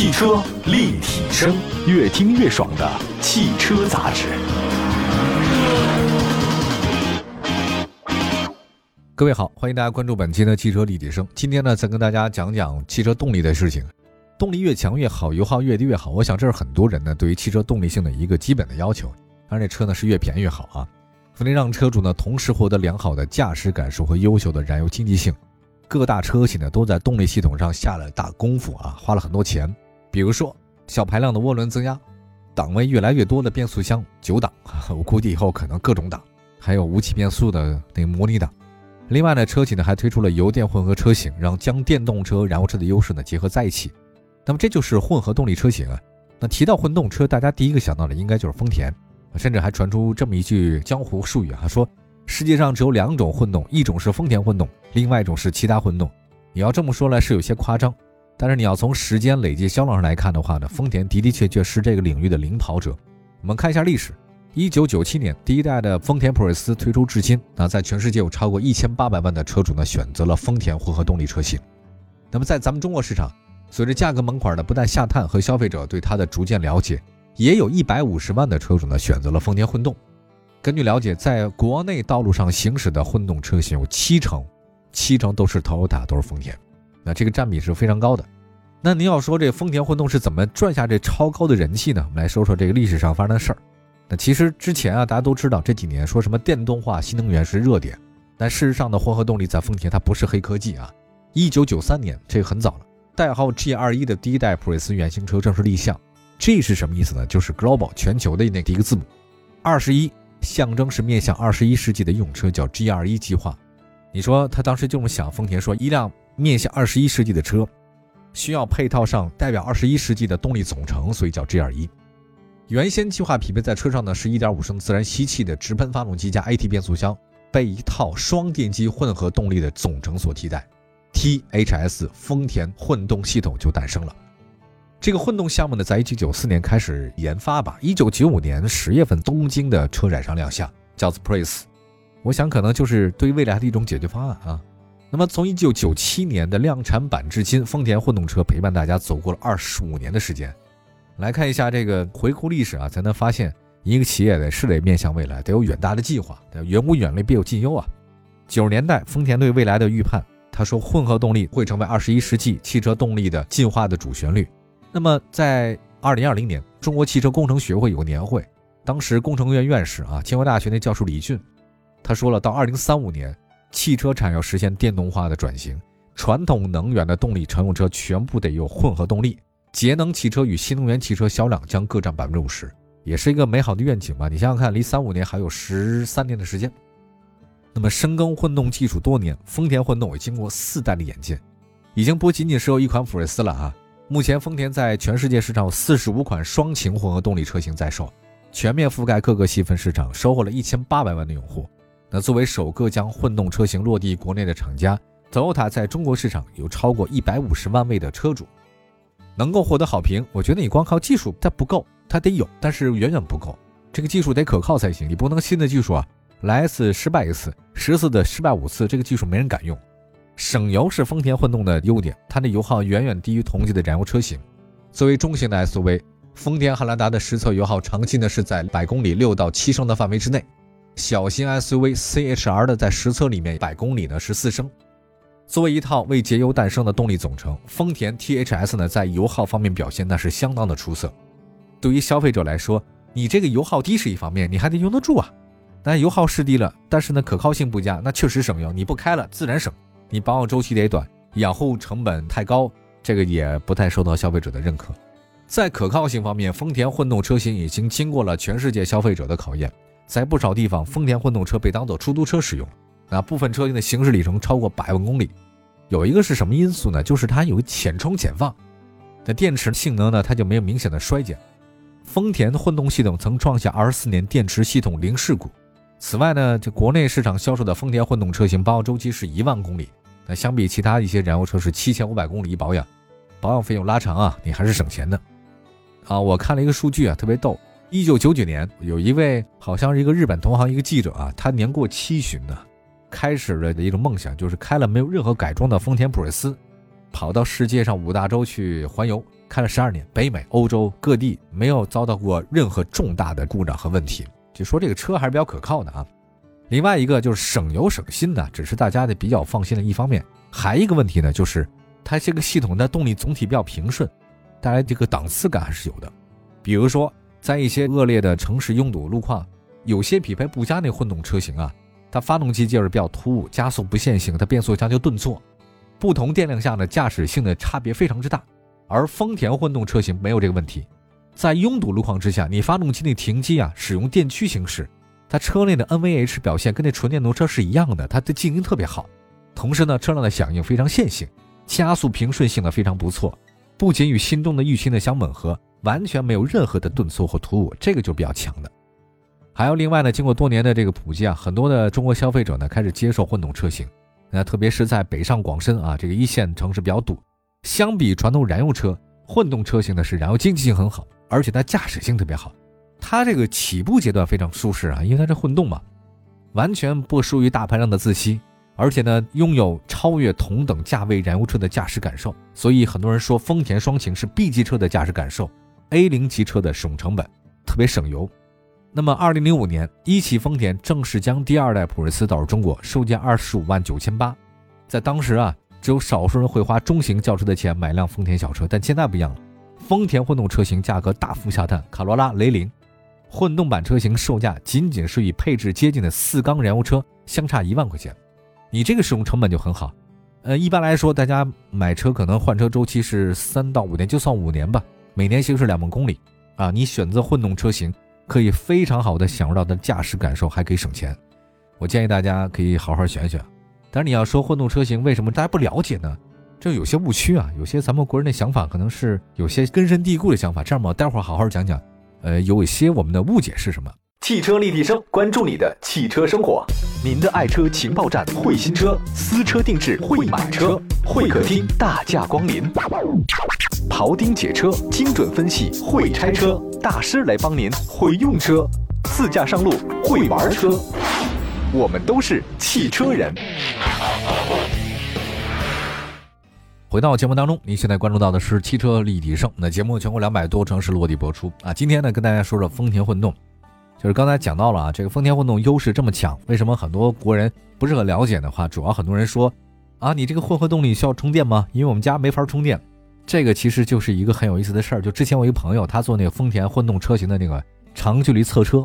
汽车立体声，越听越爽的汽车杂志。各位好，欢迎大家关注本期的汽车立体声。今天呢，再跟大家讲讲汽车动力的事情。动力越强越好，油耗越低越好。我想这是很多人呢对于汽车动力性的一个基本的要求。当然，这车呢是越便宜越好啊。为了让车主呢同时获得良好的驾驶感受和优秀的燃油经济性，各大车企呢都在动力系统上下了大功夫啊，花了很多钱。比如说小排量的涡轮增压，档位越来越多的变速箱九档，我估计以后可能各种档，还有无级变速的那个模拟档。另外呢，车企呢还推出了油电混合车型，让将电动车、燃油车的优势呢结合在一起。那么这就是混合动力车型啊。那提到混动车，大家第一个想到的应该就是丰田，甚至还传出这么一句江湖术语啊，说世界上只有两种混动，一种是丰田混动，另外一种是其他混动。你要这么说来是有些夸张，但是你要从时间累计销量上来看的话呢，丰田的的确确是这个领域的领跑者。我们看一下历史。一九九七年，第一代的丰田普锐斯推出至今，那在全世界有超过一千八百万的车主呢选择了丰田混合动力车型。那么在咱们中国市场，随着价格门槛的不断下探和消费者对它的逐渐了解，也有一百五十万的车主呢选择了丰田混动。根据了解，在国内道路上行驶的混动车型有七成，七成都是 Toyota，都是丰田。那这个占比是非常高的。那您要说这丰田混动是怎么赚下这超高的人气呢？我们来说说这个历史上发生的事儿。那其实之前啊，大家都知道这几年说什么电动化、新能源是热点，但事实上呢，混合动力在丰田它不是黑科技啊。一九九三年，这个很早了，代号 G 二一的第一代普锐斯原型车正式立项。G 是什么意思呢？就是 Global 全球的那第一个字母。二十一象征是面向二十一世纪的用车，叫 G 二一计划。你说他当时就这么想，丰田说一辆面向二十一世纪的车，需要配套上代表二十一世纪的动力总成，所以叫 G 二一。原先计划匹配在车上呢是1.5升自然吸气的直喷发动机加 AT 变速箱，被一套双电机混合动力的总成所替代，THS 丰田混动系统就诞生了。这个混动项目呢，在1994年开始研发吧，1995年十月份东京的车展上亮相，叫 Spris。我想可能就是对未来的一种解决方案啊。那么从1997年的量产版至今，丰田混动车陪伴大家走过了25年的时间。来看一下这个回顾历史啊，才能发现一个企业得是得面向未来，得有远大的计划，远无远虑，必有近忧啊。九十年代，丰田对未来的预判，他说混合动力会成为二十一世纪汽车动力的进化的主旋律。那么在二零二零年，中国汽车工程学会有个年会，当时工程院院士啊，清华大学那教授李俊，他说了，到二零三五年，汽车产要实现电动化的转型，传统能源的动力乘用车全部得有混合动力。节能汽车与新能源汽车销量将各占百分之五十，也是一个美好的愿景吧。你想想看，离三五年还有十三年的时间。那么深耕混动技术多年，丰田混动也经过四代的演进，已经不仅仅是有一款普锐斯了啊。目前丰田在全世界市场有四十五款双擎混合动力车型在售，全面覆盖各个细分市场，收获了一千八百万的用户。那作为首个将混动车型落地国内的厂家，Toyota 在中国市场有超过一百五十万位的车主。能够获得好评，我觉得你光靠技术它不够，它得有，但是远远不够。这个技术得可靠才行，你不能新的技术啊来一次失败一次，十次的失败五次，这个技术没人敢用。省油是丰田混动的优点，它的油耗远远低于同级的燃油车型。作为中型的 SUV，丰田汉兰达的实测油耗长期呢是在百公里六到七升的范围之内，小型 SUV CHR 的在实测里面百公里呢是四升。作为一套为节油诞生的动力总成，丰田 THS 呢在油耗方面表现那是相当的出色。对于消费者来说，你这个油耗低是一方面，你还得用得住啊。但油耗是低了，但是呢可靠性不佳，那确实省油。你不开了自然省，你保养周期得短，养护成本太高，这个也不太受到消费者的认可。在可靠性方面，丰田混动车型已经经过了全世界消费者的考验，在不少地方，丰田混动车被当做出租车使用。那部分车型的行驶里程超过百万公里，有一个是什么因素呢？就是它有浅充浅放，那电池性能呢，它就没有明显的衰减。丰田混动系统曾创下二十四年电池系统零事故。此外呢，就国内市场销售的丰田混动车型保养周期是一万公里，那相比其他一些燃油车是七千五百公里一保养，保养费用拉长啊，你还是省钱的。啊，我看了一个数据啊，特别逗，一九九九年有一位好像是一个日本同行一个记者啊，他年过七旬呢。开始了的一种梦想，就是开了没有任何改装的丰田普锐斯，跑到世界上五大洲去环游，开了十二年，北美、欧洲各地没有遭到过任何重大的故障和问题，就说这个车还是比较可靠的啊。另外一个就是省油省心的，只是大家的比较放心的一方面。还一个问题呢，就是它这个系统的动力总体比较平顺，带来这个档次感还是有的。比如说，在一些恶劣的城市拥堵路况，有些匹配不佳那混动车型啊，它发动机介入比较突兀，加速不线性，它变速箱就顿挫。不同电量下的驾驶性的差别非常之大。而丰田混动车型没有这个问题，在拥堵路况之下，你发动机那停机啊，使用电驱行驶。它车内的 NVH 表现跟那纯电动车是一样的，它的静音特别好，同时呢，车辆的响应非常线性，加速平顺性呢非常不错，不仅与心中的预期呢相吻合，完全没有任何的顿挫或突兀，这个就比较强的。还有另外呢，经过多年的这个普及啊，很多的中国消费者呢开始接受混动车型，那特别是在北上广深啊这个一线城市比较堵，相比传统燃油车，混动车型呢是燃油经济性很好，而且它驾驶性特别好。它这个起步阶段非常舒适啊，因为它是混动嘛，完全不输于大排量的自吸，而且呢拥有超越同等价位燃油车的驾驶感受，所以很多人说丰田双擎是 B 级车的驾驶感受，A 零级车的使用成本特别省油。那么，二零零五年，一汽丰田正式将第二代普锐斯导入中国，售价二十五万九千八，在当时啊，只有少数人会花中型轿车的钱买辆丰田小车，但现在不一样了，丰田混动车型价格大幅下探，卡罗拉、雷凌。混动版车型售价仅仅是与配置接近的四缸燃油车相差一万块钱，你这个使用成本就很好。呃，一般来说，大家买车可能换车周期是三到五年，就算五年吧，每年行驶两万公里啊。你选择混动车型，可以非常好的享受到的驾驶感受，还可以省钱。我建议大家可以好好选选。但是你要说混动车型为什么大家不了解呢？这有些误区啊，有些咱们国人的想法可能是有些根深蒂固的想法。这样吧，待会儿好好讲讲。呃，有一些我们的误解是什么？汽车立体声，关注你的汽车生活，您的爱车情报站，会新车，私车定制，会买车，会客厅大驾光临，庖丁解车，精准分析，会拆车大师来帮您，会用车，自驾上路，会玩车，我们都是汽车人。回到节目当中，您现在关注到的是汽车立体声。那节目全国两百多城市落地播出啊。今天呢，跟大家说说丰田混动，就是刚才讲到了啊，这个丰田混动优势这么强，为什么很多国人不是很了解的话，主要很多人说啊，你这个混合动力需要充电吗？因为我们家没法充电。这个其实就是一个很有意思的事儿。就之前我一个朋友，他做那个丰田混动车型的那个长距离测车，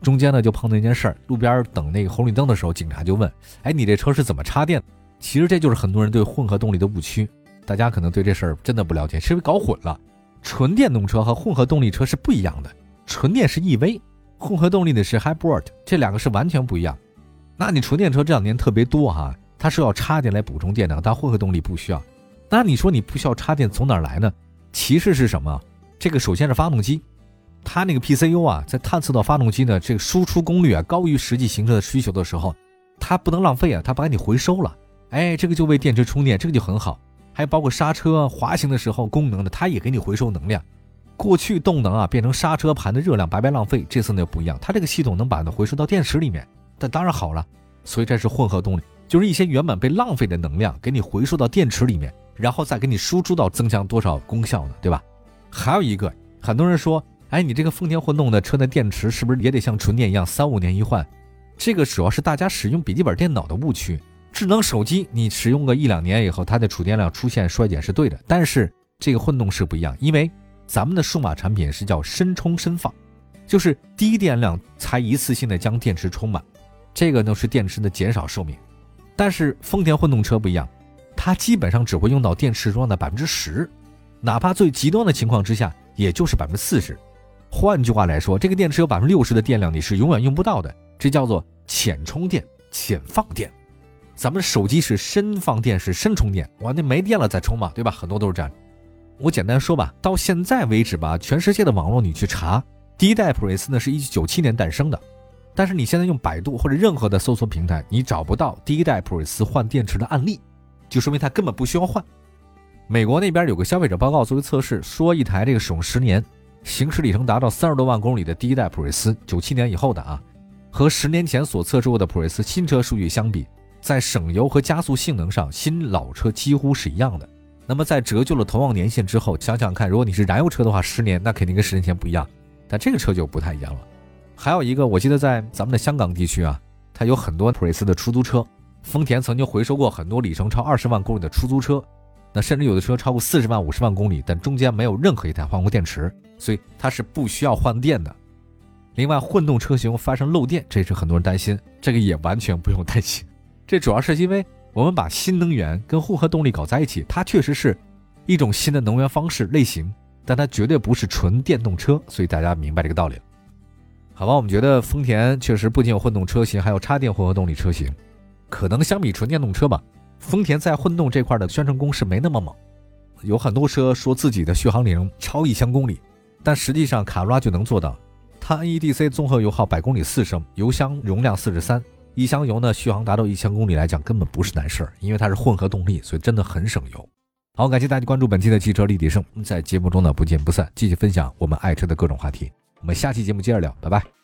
中间呢就碰到一件事儿，路边等那个红绿灯的时候，警察就问，哎，你这车是怎么插电？其实这就是很多人对混合动力的误区，大家可能对这事儿真的不了解，是不是搞混了？纯电动车和混合动力车是不一样的，纯电是 EV，混合动力的是 Hybrid，这两个是完全不一样。那你纯电车这两年特别多哈，它是要插电来补充电量，但混合动力不需要。那你说你不需要插电从哪儿来呢？其实是什么？这个首先是发动机，它那个 PCU 啊，在探测到发动机的这个输出功率啊高于实际行车的需求的时候，它不能浪费啊，它把你回收了。哎，这个就为电池充电，这个就很好。还有包括刹车、滑行的时候功能的，它也给你回收能量。过去动能啊变成刹车盘的热量白白浪费，这次呢不一样，它这个系统能把它回收到电池里面，但当然好了。所以这是混合动力，就是一些原本被浪费的能量给你回收到电池里面，然后再给你输出到增强多少功效呢？对吧？还有一个，很多人说，哎，你这个丰田混动的车的电池是不是也得像纯电一样三五年一换？这个主要是大家使用笔记本电脑的误区。智能手机，你使用个一两年以后，它的储电量出现衰减是对的。但是这个混动是不一样，因为咱们的数码产品是叫深充深放，就是低电量才一次性的将电池充满，这个呢是电池的减少寿命。但是丰田混动车不一样，它基本上只会用到电池装的百分之十，哪怕最极端的情况之下，也就是百分之四十。换句话来说，这个电池有百分之六十的电量你是永远用不到的，这叫做浅充电、浅放电。咱们手机是深放电，是深充电，哇，那没电了再充嘛，对吧？很多都是这样。我简单说吧，到现在为止吧，全世界的网络你去查，第一代普锐斯呢是一九九七年诞生的，但是你现在用百度或者任何的搜索平台，你找不到第一代普锐斯换电池的案例，就说明它根本不需要换。美国那边有个消费者报告作为测试，说一台这个使用十年、行驶里程达到三十多万公里的第一代普锐斯，九七年以后的啊，和十年前所测试过的普锐斯新车数据相比。在省油和加速性能上，新老车几乎是一样的。那么在折旧了同样年限之后，想想看，如果你是燃油车的话，十年那肯定跟十年前不一样，但这个车就不太一样了。还有一个，我记得在咱们的香港地区啊，它有很多普锐斯的出租车，丰田曾经回收过很多里程超二十万公里的出租车，那甚至有的车超过四十万、五十万公里，但中间没有任何一台换过电池，所以它是不需要换电的。另外，混动车型发生漏电，这也是很多人担心，这个也完全不用担心，这主要是因为。我们把新能源跟混合动力搞在一起，它确实是一种新的能源方式类型，但它绝对不是纯电动车，所以大家明白这个道理。好吧，我们觉得丰田确实不仅有混动车型，还有插电混合动力车型，可能相比纯电动车吧，丰田在混动这块的宣传攻势没那么猛。有很多车说自己的续航里程超一千公里，但实际上卡罗拉就能做到，它 NEDC 综合油耗百公里四升，油箱容量四十三。一箱油呢，续航达到一千公里来讲，根本不是难事儿，因为它是混合动力，所以真的很省油。好，感谢大家关注本期的汽车立体声，在节目中呢不见不散，继续分享我们爱车的各种话题。我们下期节目接着聊，拜拜。